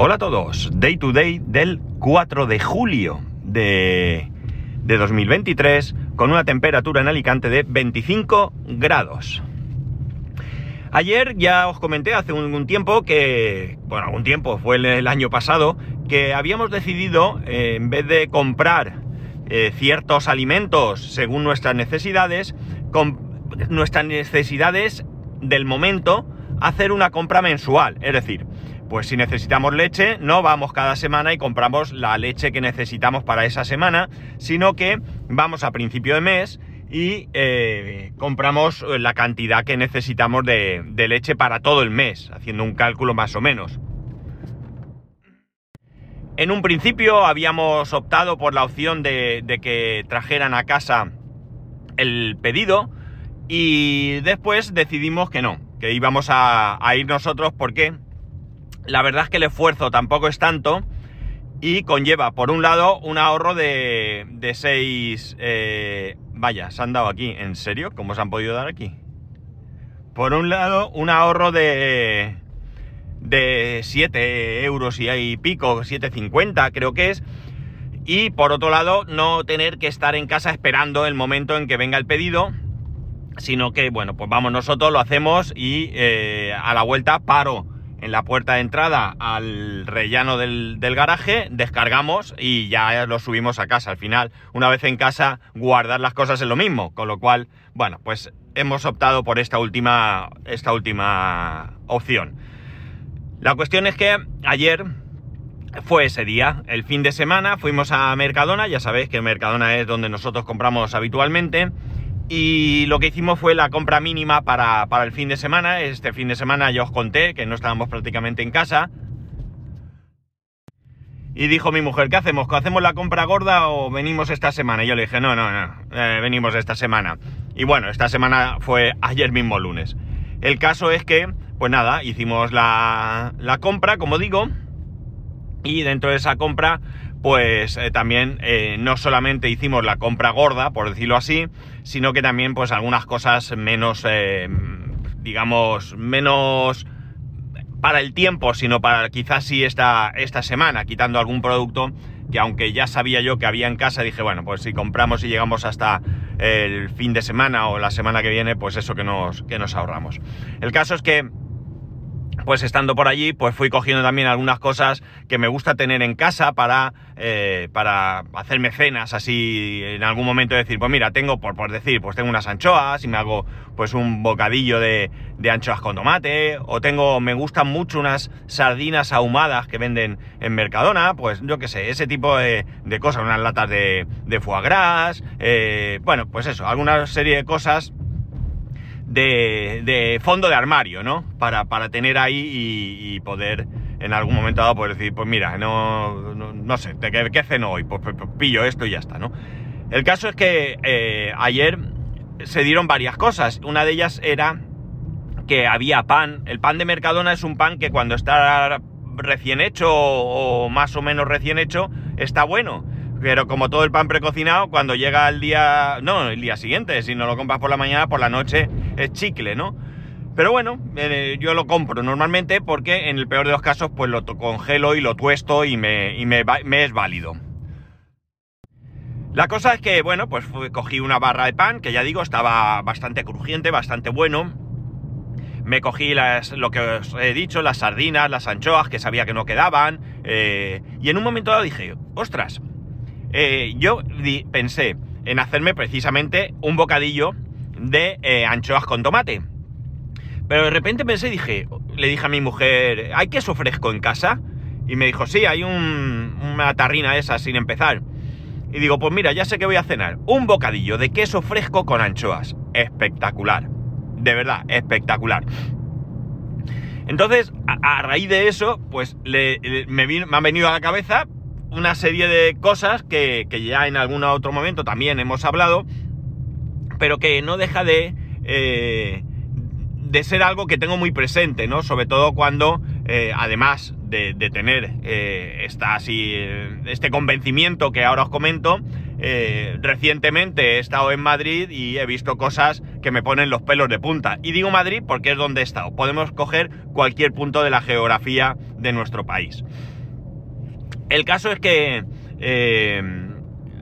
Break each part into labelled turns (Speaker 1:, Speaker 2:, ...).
Speaker 1: Hola a todos, Day to Day del 4 de julio de, de 2023 con una temperatura en Alicante de 25 grados. Ayer ya os comenté hace un, tiempo que, bueno, algún tiempo, fue el, año pasado, que habíamos decidido, eh, en vez de comprar eh, ciertos alimentos según nuestras necesidades, con nuestras necesidades del momento, hacer una compra mensual. Es decir, pues si necesitamos leche, no vamos cada semana y compramos la leche que necesitamos para esa semana, sino que vamos a principio de mes y eh, compramos la cantidad que necesitamos de, leche para todo el mes, haciendo un cálculo más o menos. En un principio habíamos optado por la opción de, que trajeran a casa el pedido y después decidimos que no, que íbamos a, a ir nosotros porque la verdad es que el esfuerzo tampoco es tanto y conlleva, por un lado, un ahorro de, de 6... Eh, vaya, se han dado aquí. ¿En serio? ¿Cómo se han podido dar aquí? Por un lado, un ahorro de... de 7 euros y hay pico, 7,50 creo que es. Y por otro lado, no tener que estar en casa esperando el momento en que venga el pedido, sino que, bueno, pues vamos nosotros, lo hacemos y eh, a la vuelta paro en la puerta de entrada al rellano del, garaje, descargamos y ya lo subimos a casa. Al final, una vez en casa, guardar las cosas es lo mismo. Con lo cual, bueno, pues hemos optado por esta última, esta última opción. La cuestión es que ayer fue ese día, el fin de semana, fuimos a Mercadona, ya sabéis que Mercadona es donde nosotros compramos habitualmente. Y lo que hicimos fue la compra mínima para, el fin de semana. Este fin de semana ya os conté que no estábamos prácticamente en casa. Y dijo mi mujer, ¿qué hacemos? ¿Hacemos la compra gorda o venimos esta semana? Y yo le dije, no, no, no, eh, venimos esta semana. Y bueno, esta semana fue ayer mismo lunes. El caso es que, pues nada, hicimos la, la compra, como digo, y dentro de esa compra pues eh, también eh, no solamente hicimos la compra gorda, por decirlo así, sino que también pues algunas cosas menos, eh, digamos, menos para el tiempo, sino para quizás sí esta, esta semana, quitando algún producto que aunque ya sabía yo que había en casa, dije, bueno, pues si compramos y llegamos hasta el fin de semana o la semana que viene, pues eso que nos, que nos ahorramos. El caso es que pues estando por allí, pues fui cogiendo también algunas cosas que me gusta tener en casa para, eh, para hacerme cenas así en algún momento decir, pues mira, tengo, por, por decir, pues tengo unas anchoas y me hago pues un bocadillo de, de, anchoas con tomate, o tengo, me gustan mucho unas sardinas ahumadas que venden en Mercadona, pues yo qué sé, ese tipo de, cosas, unas latas de, de foie gras, eh, bueno, pues eso, alguna serie de cosas de, fondo de armario, ¿no? Para, para tener ahí y, poder en algún momento dado poder decir, pues mira, no, no, sé, ¿qué, ¿qué, ceno hoy? Pues, pues, pues, pillo esto y ya está, ¿no? El caso es que eh, ayer se dieron varias cosas. Una de ellas era que había pan. El pan de Mercadona es un pan que cuando está recién hecho o más o menos recién hecho, está bueno. Pero como todo el pan precocinado, cuando llega el día, no el día siguiente, si no lo compras por la mañana, por la noche es chicle, ¿no? Pero bueno, eh, yo lo compro normalmente porque en el peor de los casos pues lo congelo y lo tuesto y me, me, es válido. La cosa es que, bueno, pues cogí una barra de pan, que ya digo, estaba bastante crujiente, bastante bueno. Me cogí las, lo que os he dicho, las sardinas, las anchoas, que sabía que no quedaban. Eh, y en un momento dado dije, ostras, eh, yo pensé en hacerme precisamente un bocadillo de eh, anchoas con tomate. Pero de repente pensé y dije, le dije a mi mujer, ¿hay queso fresco en casa? Y me dijo, sí, hay una tarrina esa sin empezar. Y digo, pues mira, ya sé que voy a cenar. Un bocadillo de queso fresco con anchoas. Espectacular. De verdad, espectacular. Entonces, a, raíz de eso, pues me, me, han venido a la cabeza una serie de cosas que, ya en algún otro momento también hemos hablado, pero que no deja de, eh, de ser algo que tengo muy presente, ¿no? Sobre todo cuando, eh, además de, tener eh, así, este convencimiento que ahora os comento, recientemente he estado en Madrid y he visto cosas que me ponen los pelos de punta. Y digo Madrid porque es donde he estado. Podemos coger cualquier punto de la geografía de nuestro país. El caso es que eh,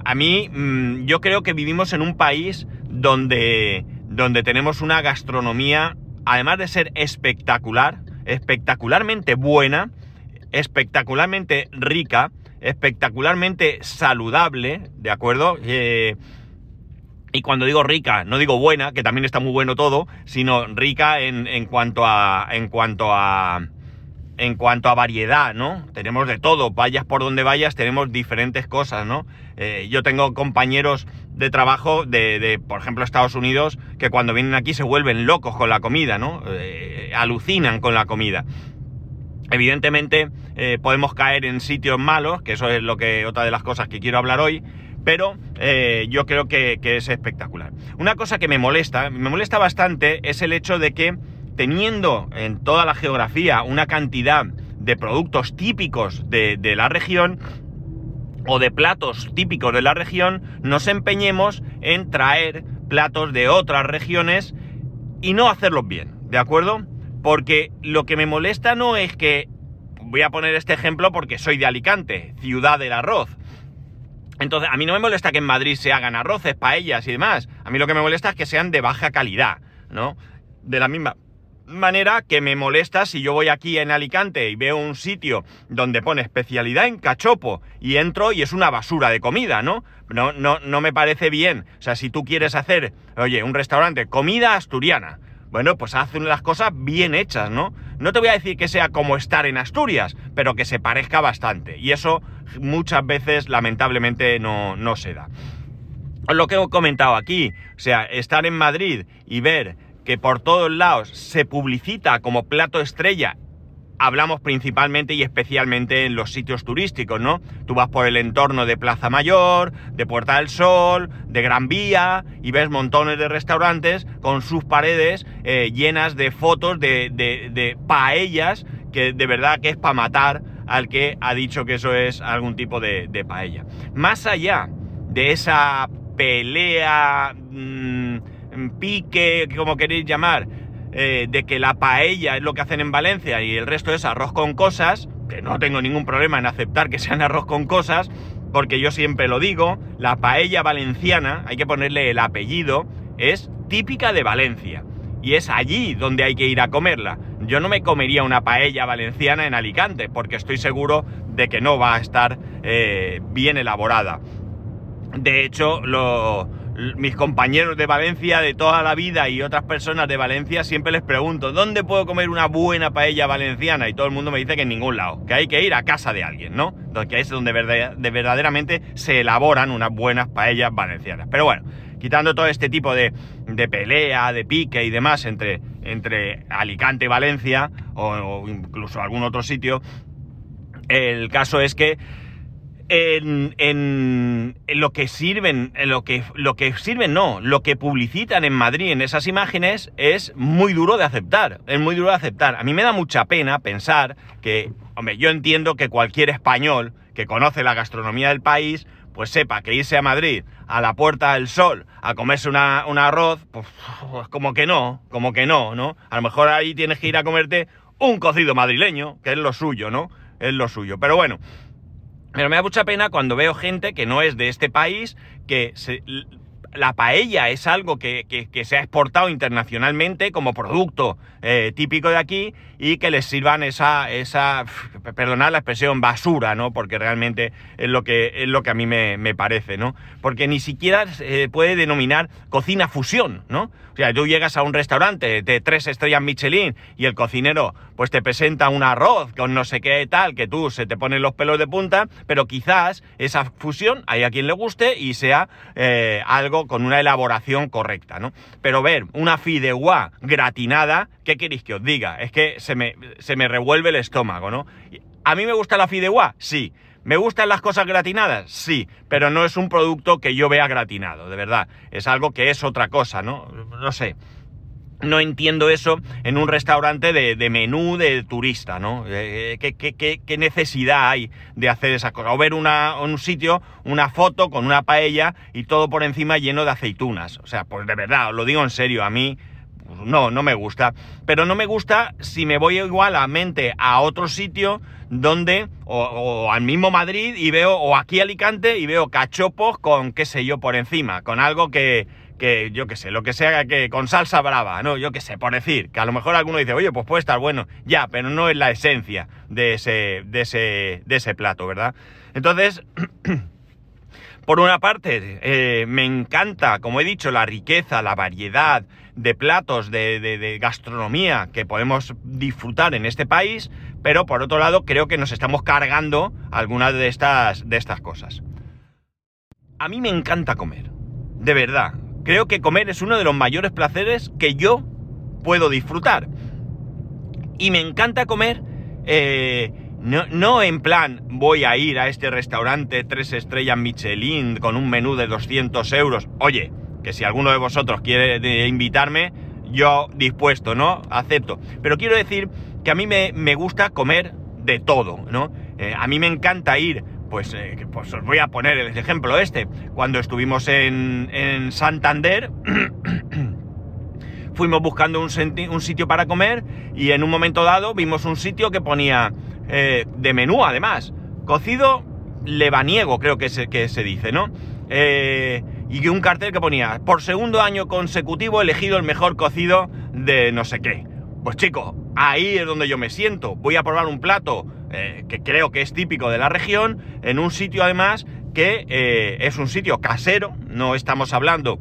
Speaker 1: a mí mm, yo creo que vivimos en un país donde, donde tenemos una gastronomía, además de ser espectacular, espectacularmente buena, espectacularmente rica, espectacularmente saludable, ¿de acuerdo? Eh, y cuando digo rica, no digo buena, que también está muy bueno todo, sino rica en, en cuanto a. en cuanto a. en cuanto a variedad, ¿no? Tenemos de todo, vayas por donde vayas, tenemos diferentes cosas, ¿no? Eh, yo tengo compañeros de trabajo de, por ejemplo, Estados Unidos, que cuando vienen aquí se vuelven locos con la comida, ¿no? Eh, alucinan con la comida. Evidentemente eh, podemos caer en sitios malos, que eso es lo que otra de las cosas que quiero hablar hoy, pero yo creo que, que, es espectacular. Una cosa que me molesta, me molesta bastante, es el hecho de que teniendo en toda la geografía una cantidad de productos típicos de, la región, o de platos típicos de la región, nos empeñemos en traer platos de otras regiones y no hacerlos bien, ¿de acuerdo? Porque lo que me molesta no es que, voy a poner este ejemplo porque soy de Alicante, ciudad del arroz. Entonces, a mí no me molesta que en Madrid se hagan arroces, paellas y demás. A mí lo que me molesta es que sean de baja calidad, ¿no? De la misma manera que me molesta si yo voy aquí en Alicante y veo un sitio donde pone especialidad en cachopo y entro y es una basura de comida, ¿no? No, no, no me parece bien. O sea, si tú quieres hacer, oye, un restaurante, comida asturiana, bueno, pues hacen las cosas bien hechas, ¿no? No te voy a decir que sea como estar en Asturias, pero que se parezca bastante. Y eso muchas veces, lamentablemente, no, no se da. Lo que he comentado aquí, o sea, estar en Madrid y ver que por todos lados se publicita como plato estrella hablamos principalmente y especialmente en los sitios turísticos, ¿no? Tú vas por el entorno de Plaza Mayor, de Puerta del Sol, de Gran Vía y ves montones de restaurantes con sus paredes eh, llenas de fotos de, de, paellas que de verdad que es para matar al que ha dicho que eso es algún tipo de, paella. Más allá de esa pelea, mmm, pique, como queréis llamar, eh, de que la paella es lo que hacen en Valencia y el resto es arroz con cosas, que no tengo ningún problema en aceptar que sean arroz con cosas, porque yo siempre lo digo, la paella valenciana, hay que ponerle el apellido, es típica de Valencia. Y es allí donde hay que ir a comerla. Yo no me comería una paella valenciana en Alicante, porque estoy seguro de que no va a estar eh, bien elaborada. De hecho, lo, mis compañeros de Valencia de toda la vida y otras personas de Valencia siempre les pregunto, ¿dónde puedo comer una buena paella valenciana? Y todo el mundo me dice que en ningún lado, que hay que ir a casa de alguien, ¿no? Que es donde verdaderamente se elaboran unas buenas paellas valencianas. Pero bueno, quitando todo este tipo de, de pelea, de pique y demás entre, entre Alicante y Valencia, o, o incluso algún otro sitio, el caso es que en, en, en, lo que sirven, en lo que, lo que sirven no, lo que publicitan en Madrid en esas imágenes es muy duro de aceptar, es muy duro de aceptar. A mí me da mucha pena pensar que, hombre, yo entiendo que cualquier español que conoce la gastronomía del país, pues sepa que irse a Madrid, a la Puerta del Sol, a comerse una, un arroz, pues, pues como que no, como que no, ¿no? A lo mejor ahí tienes que ir a comerte un cocido madrileño, que es lo suyo, ¿no? Es lo suyo. Pero bueno, pero me da mucha pena cuando veo gente que no es de este país, que se, la paella es algo que, que, se ha exportado internacionalmente como producto eh, típico de aquí y que les sirvan esa, esa, perdonad la expresión, basura, ¿no? Porque realmente es lo que, es lo que a mí me, me parece, ¿no? Porque ni siquiera se puede denominar cocina fusión, ¿no? O sea, tú llegas a un restaurante de tres estrellas Michelin y el cocinero pues te presenta un arroz con no sé qué tal, que tú se te ponen los pelos de punta, pero quizás esa fusión hay a quien le guste y sea eh, algo con una elaboración correcta, ¿no? Pero ver una fideuá gratinada, ¿qué queréis que os diga? Es que se me, se me revuelve el estómago, ¿no? ¿A mí me gusta la fideuá? Sí. ¿Me gustan las cosas gratinadas? Sí, pero no es un producto que yo vea gratinado, de verdad. Es algo que es otra cosa, ¿no? No sé. No entiendo eso en un restaurante de, menú de turista, ¿no? Eh, ¿qué, qué, necesidad hay de hacer esa cosa? O ver una, un sitio, una foto con una paella y todo por encima lleno de aceitunas. O sea, pues de verdad, lo digo en serio, a mí pues no, no me gusta. Pero no me gusta si me voy igualmente a otro sitio donde, o, o, al mismo Madrid y veo, o aquí Alicante y veo cachopos con, qué sé yo, por encima, con algo que que yo qué sé, lo que sea que con salsa brava, ¿no? Yo qué sé, por decir, que a lo mejor alguno dice, oye, pues puede estar bueno, ya, pero no es la esencia de ese, de ese, de ese plato, ¿verdad? Entonces, por una parte, eh, me encanta, como he dicho, la riqueza, la variedad de platos, de, de gastronomía que podemos disfrutar en este país, pero por otro lado, creo que nos estamos cargando algunas de estas, de estas cosas. A mí me encanta comer, de verdad creo que comer es uno de los mayores placeres que yo puedo disfrutar. Y me encanta comer, eh, no, en plan voy a ir a este restaurante tres estrellas Michelin con un menú de 200 euros. Oye, que si alguno de vosotros quiere invitarme, yo dispuesto, ¿no? Acepto. Pero quiero decir que a mí me, gusta comer de todo, ¿no? Eh, a mí me encanta ir pues, eh, pues, os voy a poner el ejemplo este. Cuando estuvimos en, Santander, fuimos buscando un, sitio para comer y en un momento dado vimos un sitio que ponía eh, de menú además, cocido lebaniego creo que se, que se dice, ¿no? Eh, y un cartel que ponía, por segundo año consecutivo elegido el mejor cocido de no sé qué. Pues chico, ahí es donde yo me siento. Voy a probar un plato eh, que creo que es típico de la región, en un sitio además que eh, es un sitio casero, no estamos hablando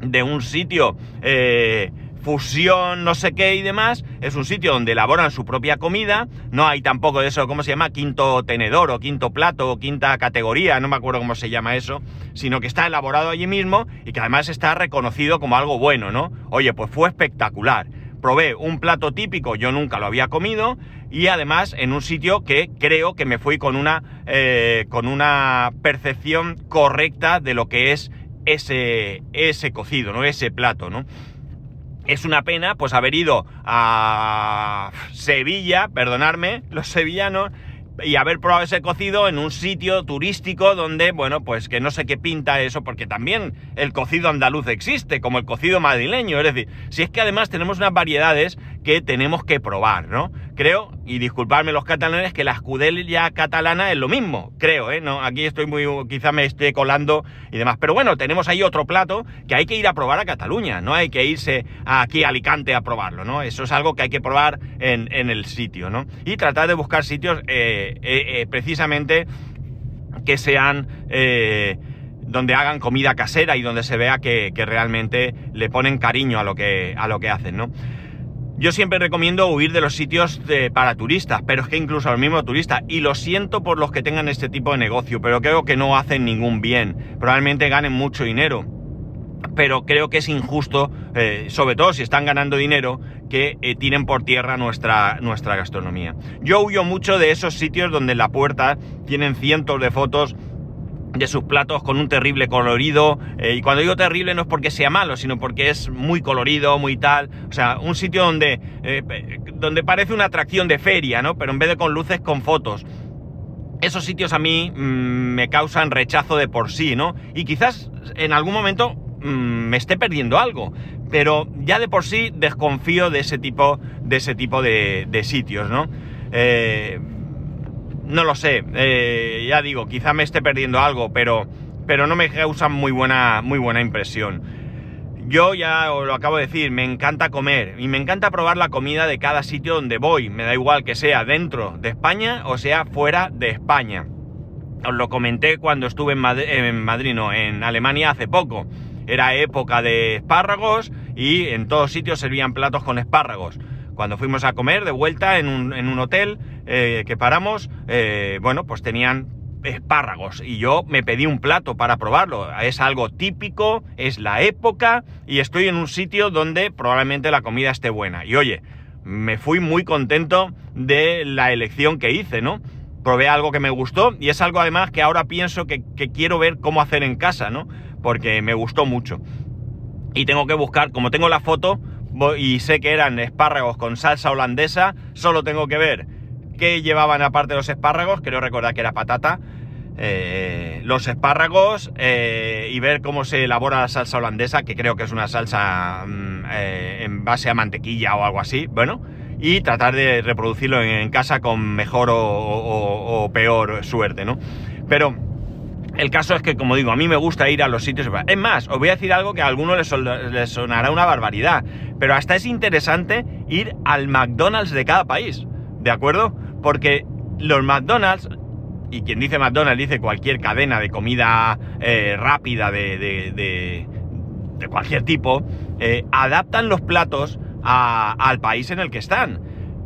Speaker 1: de un sitio eh, fusión, no sé qué y demás, es un sitio donde elaboran su propia comida, no hay tampoco de eso, ¿cómo se llama? Quinto tenedor o quinto plato o quinta categoría, no me acuerdo cómo se llama eso, sino que está elaborado allí mismo y que además está reconocido como algo bueno, ¿no? Oye, pues fue espectacular probé un plato típico, yo nunca lo había comido, y además en un sitio que creo que me fui con una, eh, con una percepción correcta de lo que es ese, ese cocido, ¿no? Ese plato, ¿no? Es una pena, pues, haber ido a Sevilla, perdonarme, los sevillanos, y haber probado ese cocido en un sitio turístico donde, bueno, pues que no sé qué pinta eso, porque también el cocido andaluz existe, como el cocido madrileño. Es decir, si es que además tenemos unas variedades que tenemos que probar, ¿no? Creo, y disculpadme los catalanes, que la escudella catalana es lo mismo, creo, ¿eh? No, aquí estoy muy, quizá me esté colando y demás. Pero bueno, tenemos ahí otro plato que hay que ir a probar a Cataluña, no hay que irse aquí a Alicante a probarlo, ¿no? Eso es algo que hay que probar en, el sitio, ¿no? Y tratar de buscar sitios eh, eh, eh, precisamente que sean donde hagan comida casera y donde se vea que, que, realmente le ponen cariño a lo que, a lo que hacen, ¿no? Yo siempre recomiendo huir de los sitios para turistas, pero es que incluso a los mismos turistas, y lo siento por los que tengan este tipo de negocio, pero creo que no hacen ningún bien. Probablemente ganen mucho dinero, pero creo que es injusto, eh, sobre todo si están ganando dinero, que eh, tiren por tierra nuestra, nuestra gastronomía. Yo huyo mucho de esos sitios donde en la puerta tienen cientos de fotos de sus platos con un terrible colorido. Eh, y cuando digo terrible no es porque sea malo, sino porque es muy colorido, muy tal. O sea, un sitio donde, eh, donde parece una atracción de feria, ¿no? Pero en vez de con luces, con fotos. Esos sitios a mí mm, me causan rechazo de por sí, ¿no? Y quizás en algún momento mm, me esté perdiendo algo. Pero ya de por sí desconfío de ese tipo de, ese tipo de, sitios, ¿no? Eh, no lo sé, eh, ya digo, quizá me esté perdiendo algo, pero, pero no me causa muy buena, muy buena impresión. Yo ya os lo acabo de decir, me encanta comer y me encanta probar la comida de cada sitio donde voy. Me da igual que sea dentro de España o sea fuera de España. Os lo comenté cuando estuve en, en Madrid, no, en Alemania hace poco. Era época de espárragos y en todos sitios servían platos con espárragos. Cuando fuimos a comer de vuelta en un, en un hotel eh, que paramos, eh, bueno, pues tenían espárragos y yo me pedí un plato para probarlo. Es algo típico, es la época y estoy en un sitio donde probablemente la comida esté buena. Y oye, me fui muy contento de la elección que hice, ¿no? Probé algo que me gustó y es algo además que ahora pienso que, que quiero ver cómo hacer en casa, ¿no? Porque me gustó mucho. Y tengo que buscar, como tengo la foto, y sé que eran espárragos con salsa holandesa, solo tengo que ver qué llevaban aparte los espárragos, creo recordar que era patata, eh, los espárragos eh, y ver cómo se elabora la salsa holandesa, que creo que es una salsa mm, eh, en base a mantequilla o algo así, bueno, y tratar de reproducirlo en, casa con mejor o, peor suerte, ¿no? Pero el caso es que, como digo, a mí me gusta ir a los sitios. Es más, os voy a decir algo que a algunos les, sonará una barbaridad, pero hasta es interesante ir al McDonald's de cada país, ¿de acuerdo? Porque los McDonald's, y quien dice McDonald's dice cualquier cadena de comida eh, rápida de, cualquier tipo, eh, adaptan los platos al país en el que están.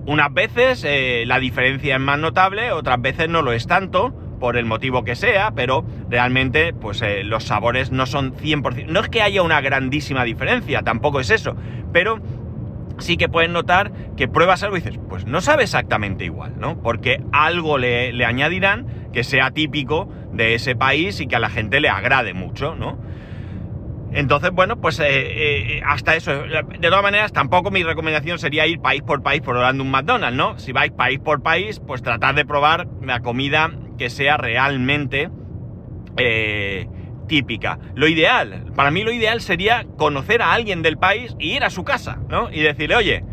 Speaker 1: Unas veces eh, la diferencia es más notable, otras veces no lo es tanto, por el motivo que sea, pero realmente pues eh, los sabores no son 100%. No es que haya una grandísima diferencia, tampoco es eso, pero sí que puedes notar que pruebas algo y dices, pues no sabe exactamente igual, ¿no? Porque algo le, le añadirán que sea típico de ese país y que a la gente le agrade mucho, ¿no? Entonces, bueno, pues eh, eh, hasta eso. De todas maneras, tampoco mi recomendación sería ir país por país probando un McDonald's, ¿no? Si vais país por país, pues tratar de probar la comida que sea realmente eh, típica. Lo ideal, para mí lo ideal sería conocer a alguien del país y ir a su casa, ¿no? Y decirle, oye,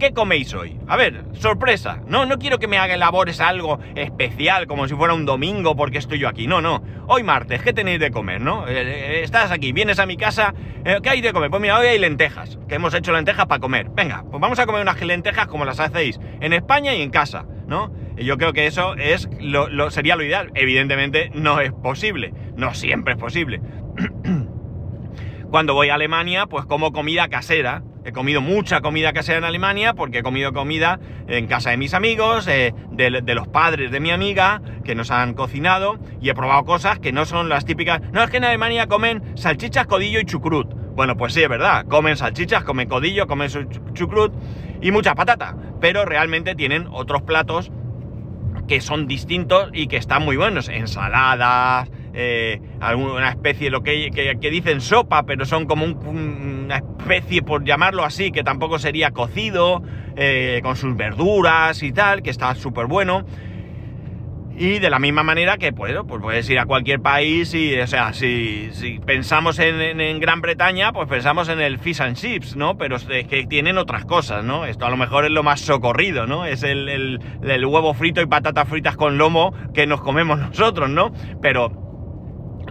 Speaker 1: ¿Qué coméis hoy? A ver, sorpresa. No, no quiero que me haga labores algo especial, como si fuera un domingo porque estoy yo aquí. No, no. Hoy martes, ¿qué tenéis de comer, no? Eh, eh, estás aquí, vienes a mi casa, ¿qué hay de comer? Pues mira, hoy hay lentejas, que hemos hecho lentejas para comer. Venga, pues vamos a comer unas lentejas como las hacéis en España y en casa, ¿no? Yo creo que eso es lo, sería lo ideal. Evidentemente no es posible, no siempre es posible. Cuando voy a Alemania, pues como comida casera, He comido mucha comida casera en Alemania porque he comido comida en casa de mis amigos, eh, de, los padres de mi amiga, que nos han cocinado, y he probado cosas que no son las típicas. No, es que en Alemania comen salchichas, codillo y chucrut. Bueno, pues sí, es verdad. Comen salchichas, comen codillo, comen chucrut y mucha patata. Pero realmente tienen otros platos que son distintos y que están muy buenos. Ensaladas, eh, alguna especie, lo que, dicen sopa, pero son como una especie, por llamarlo así, que tampoco sería cocido, eh, con sus verduras y tal, que está súper bueno. Y de la misma manera que, pues, pues puedes ir a cualquier país y, o sea, si, si pensamos en, Gran Bretaña, pues pensamos en el fish and chips, ¿no? Pero es que tienen otras cosas, ¿no? Esto a lo mejor es lo más socorrido, ¿no? Es el, el huevo frito y patatas fritas con lomo que nos comemos nosotros, ¿no? Pero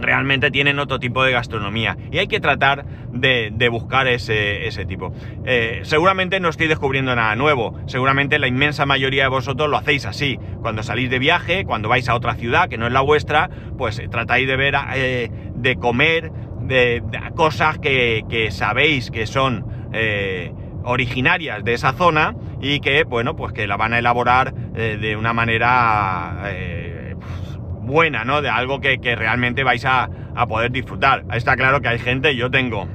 Speaker 1: realmente tienen otro tipo de gastronomía y hay que tratar de, buscar ese, tipo. Eh, seguramente no estoy descubriendo nada nuevo, seguramente la inmensa mayoría de vosotros lo hacéis así. Cuando salís de viaje, cuando vais a otra ciudad que no es la vuestra, pues eh, tratáis de ver, eh, de comer de, cosas que, sabéis que son originarias de esa zona y que, bueno, pues que la van a elaborar de una manera buena, ¿no? De algo que, realmente vais a, poder disfrutar. Está claro que hay gente, yo tengo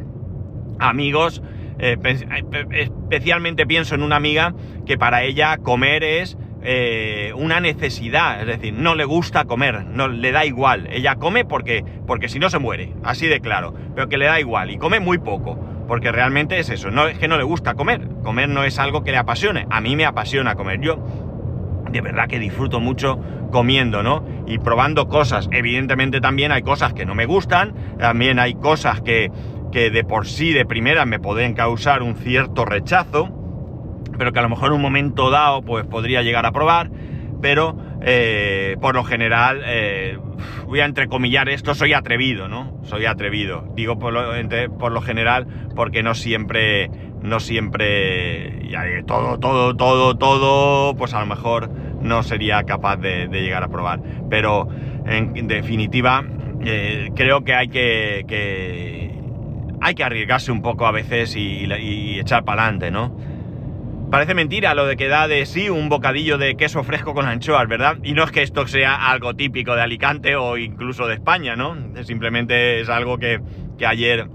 Speaker 1: amigos, eh, eh, especialmente pienso en una amiga que para ella comer es eh, una necesidad, es decir, no le gusta comer, no le da igual. Ella come porque, porque si no se muere, así de claro, pero que le da igual y come muy poco, porque realmente es eso, no es que no le gusta comer, comer no es algo que le apasione, a mí me apasiona comer. Yo de verdad que disfruto mucho comiendo, ¿no? Y probando cosas. Evidentemente también hay cosas que no me gustan, también hay cosas que, que de por sí, de primera, me pueden causar un cierto rechazo, pero que a lo mejor en un momento dado, pues podría llegar a probar, pero eh, por lo general, eh, voy a entrecomillar esto, soy atrevido, ¿no? Soy atrevido. Digo por lo, por lo general porque no siempre no siempre, todo, todo, todo, todo, pues a lo mejor no sería capaz de, llegar a probar. Pero en, definitiva, eh, creo que hay que, hay que arriesgarse un poco a veces y, echar para adelante, ¿no? Parece mentira lo de que da de sí un bocadillo de queso fresco con anchoas, ¿verdad? Y no es que esto sea algo típico de Alicante o incluso de España, ¿no? Simplemente es algo que, que ayer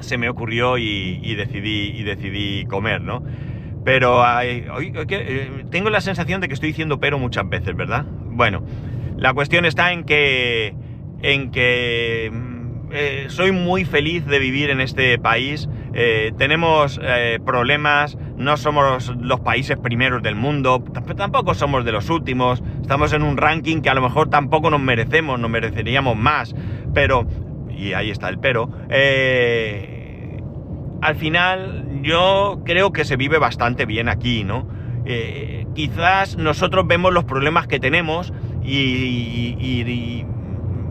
Speaker 1: se me ocurrió y, decidí, y decidí comer, ¿no? Pero eh, tengo la sensación de que estoy diciendo pero muchas veces, ¿verdad? Bueno, la cuestión está en que, en que mm, eh, soy muy feliz de vivir en este país. eh, tenemos problemas, no somos los países primeros del mundo, tampoco somos de los últimos, estamos en un ranking que a lo mejor tampoco nos merecemos, nos mereceríamos más, pero, y ahí está el pero, eh, al final yo creo que se vive bastante bien aquí, ¿no? quizás nosotros vemos los problemas que tenemos y,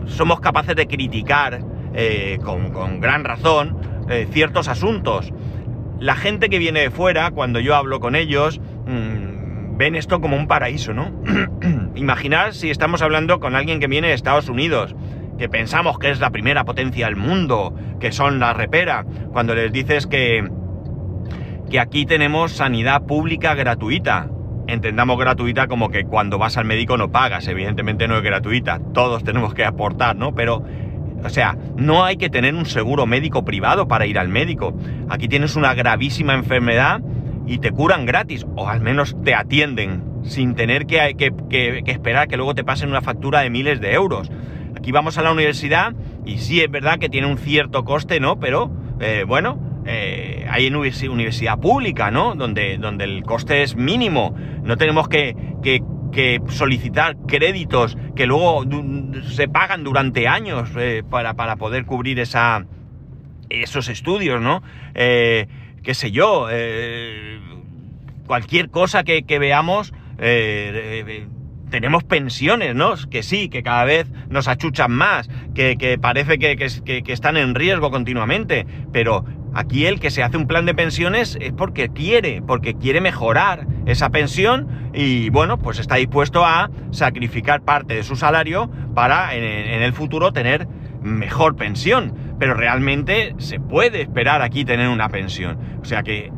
Speaker 1: somos capaces de criticar con gran razón, eh, ciertos asuntos. La gente que viene de fuera, cuando yo hablo con ellos, mm, ven esto como un paraíso, ¿no? Imaginar si estamos hablando con alguien que viene de Estados Unidos, que pensamos que es la primera potencia del mundo, que son la repera, cuando les dices que, que aquí tenemos sanidad pública gratuita. Entendamos gratuita como que cuando vas al médico no pagas, evidentemente no es gratuita, todos tenemos que aportar, ¿no? Pero o sea, no hay que tener un seguro médico privado para ir al médico. Aquí tienes una gravísima enfermedad y te curan gratis, o al menos te atienden, sin tener que, que, esperar que luego te pasen una factura de miles de euros. Aquí vamos a la universidad y sí es verdad que tiene un cierto coste, ¿no? Pero eh, bueno, eh, hay en universidad pública, ¿no? Donde, donde el coste es mínimo. No tenemos que, que solicitar créditos que luego se pagan durante años eh, para, poder cubrir esa, esos estudios, ¿no? Eh, qué sé yo, cualquier cosa que, veamos, tenemos pensiones, ¿no? Que sí, que cada vez nos achuchan más, que, parece que, que, están en riesgo continuamente, pero Aquí el que se hace un plan de pensiones es porque quiere, porque quiere mejorar esa pensión y bueno, pues está dispuesto a sacrificar parte de su salario para en, el futuro tener mejor pensión. Pero realmente se puede esperar aquí tener una pensión. O sea que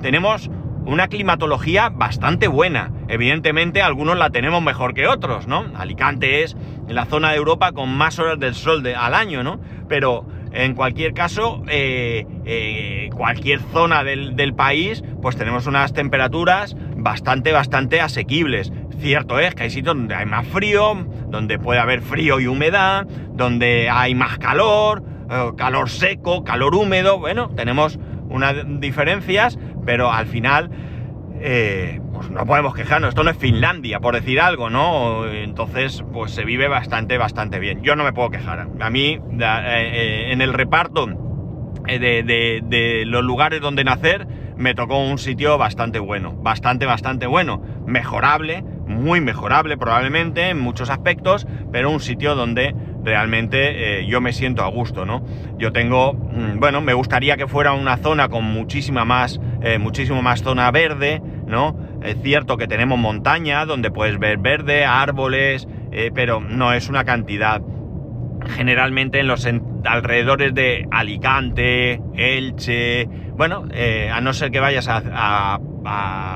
Speaker 1: tenemos una climatología bastante buena. Evidentemente algunos la tenemos mejor que otros, ¿no? Alicante es la zona de Europa con más horas del sol al año, ¿no? Pero en cualquier caso, eh, eh, cualquier zona del, país, pues tenemos unas temperaturas bastante, bastante asequibles. Cierto es que hay sitios donde hay más frío, donde puede haber frío y humedad, donde hay más calor, eh, calor seco, calor húmedo. Bueno, tenemos unas diferencias, pero al final pues no podemos quejarnos, esto no es Finlandia, por decir algo, ¿no? Entonces, pues se vive bastante, bastante bien. Yo no me puedo quejar. A mí, eh, eh, en el reparto eh, de, los lugares donde nacer, me tocó un sitio bastante bueno, bastante, bastante bueno, mejorable, muy mejorable probablemente en muchos aspectos, pero un sitio donde realmente yo me siento a gusto, ¿no? Yo tengo, mm, bueno, me gustaría que fuera una zona con muchísima más, muchísimo más zona verde, ¿no? Es cierto que tenemos montaña donde puedes ver verde, árboles, eh, pero no es una cantidad. Generalmente en los alrededores de Alicante, Elche, bueno, eh, a no ser que vayas a,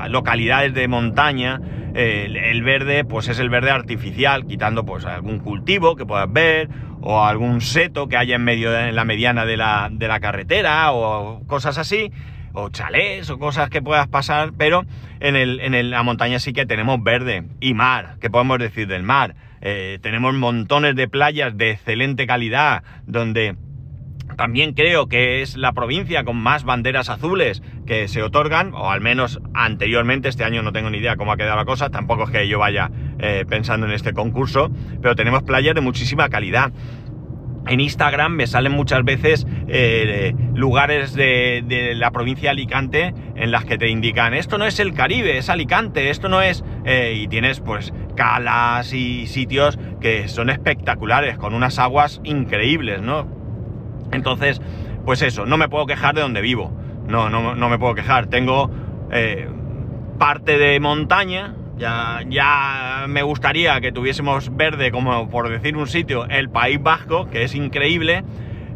Speaker 1: localidades de montaña, el verde pues es el verde artificial, quitando pues algún cultivo que puedas ver o algún seto que haya en medio de la mediana de la, de la carretera o cosas así o chalés o cosas que puedas pasar, pero en, el, en la montaña sí que tenemos verde y mar, ¿qué podemos decir del mar? Eh, tenemos montones de playas de excelente calidad, donde también creo que es la provincia con más banderas azules que se otorgan, o al menos anteriormente, este año no tengo ni idea cómo ha quedado la cosa, tampoco es que yo vaya eh, pensando en este concurso, pero tenemos playas de muchísima calidad. En Instagram me salen muchas veces eh, lugares de, la provincia de Alicante en las que te indican esto no es el Caribe, es Alicante, esto no es... Y tienes pues calas y sitios que son espectaculares, con unas aguas increíbles, ¿no? Entonces, pues eso, no me puedo quejar de donde vivo, no, no, no me puedo quejar, tengo eh, parte de montaña, ya, ya me gustaría que tuviésemos verde, como por decir un sitio, el País Vasco, que es increíble.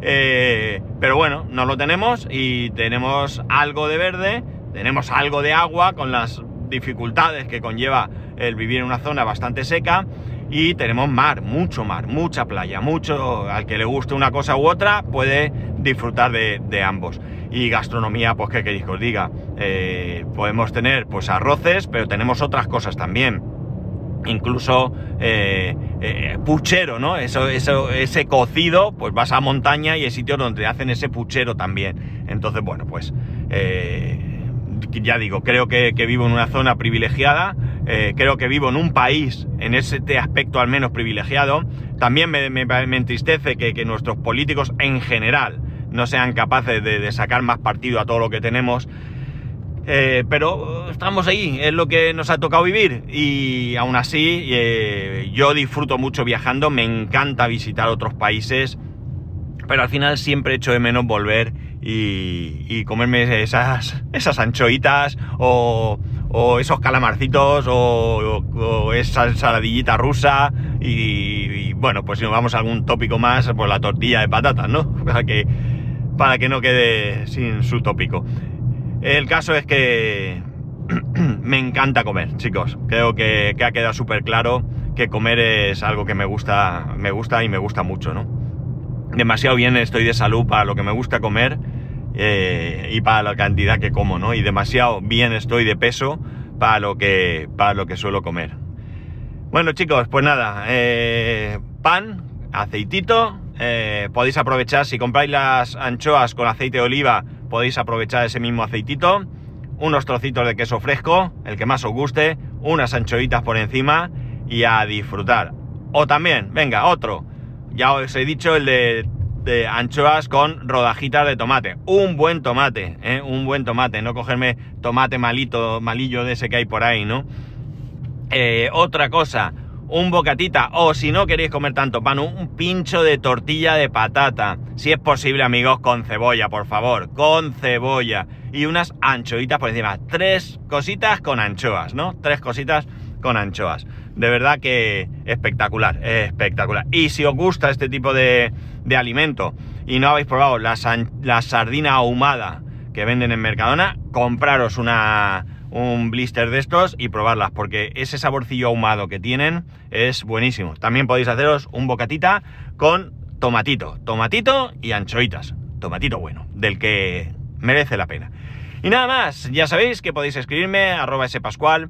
Speaker 1: Eh, pero bueno, no lo tenemos y tenemos algo de verde, tenemos algo de agua con las dificultades que conlleva el vivir en una zona bastante seca y tenemos mar, mucho mar, mucha playa, mucho, al que le guste una cosa u otra puede disfrutar de ambos. Y gastronomía, pues qué queréis que os diga. Eh, podemos tener pues arroces, pero tenemos otras cosas también. incluso eh, eh, puchero, ¿no? Eso, eso, ese cocido, pues vas a montaña y hay sitios donde hacen ese puchero también. Entonces, bueno, pues ya digo, creo que, vivo en una zona privilegiada, creo que vivo en un país, en este aspecto al menos privilegiado. También me, entristece que, nuestros políticos en general no sean capaces de sacar más partido a todo lo que tenemos. Eh, pero estamos ahí, es lo que nos ha tocado vivir y aún así eh, yo disfruto mucho viajando, me encanta visitar otros países, pero al final siempre echo de menos volver y, comerme esas, esas anchoitas o, esos calamarcitos o, esa ensaladillita rusa y, bueno, pues si nos vamos a algún tópico más, pues la tortilla de patatas, ¿no? Para que, para que no quede sin su tópico. El caso es que me encanta comer, chicos. Creo que, ha quedado súper claro que comer es algo que me gusta, me gusta y me gusta mucho, ¿no? Demasiado bien estoy de salud para lo que me gusta comer eh, y para la cantidad que como, ¿no? Y demasiado bien estoy de peso para lo que, para lo que suelo comer. Bueno, chicos, pues nada, eh, pan, aceitito, eh, podéis aprovechar si compráis las anchoas con aceite de oliva podéis aprovechar ese mismo aceitito, unos trocitos de queso fresco, el que más os guste, unas anchoitas por encima y a disfrutar. O también, venga, otro. Ya os he dicho el de, anchoas con rodajitas de tomate. Un buen tomate, ¿eh? un buen tomate. No cogerme tomate malito, malillo de ese que hay por ahí, ¿no? Eh, otra cosa, un bocatita o si no queréis comer tanto pan, un pincho de tortilla de patata. Si es posible, amigos, con cebolla, por favor, con cebolla. Y unas anchoitas por encima. Tres cositas con anchoas, ¿no? Tres cositas con anchoas. De verdad que espectacular, espectacular. Y si os gusta este tipo de, de alimento y no habéis probado la, sardina ahumada que venden en Mercadona, compraros una un blister de estos y probarlas, porque ese saborcillo ahumado que tienen es buenísimo. También podéis haceros un bocatita con tomatito, tomatito y anchoitas. Tomatito bueno, del que merece la pena. Y nada más, ya sabéis que podéis escribirme arroba spascual,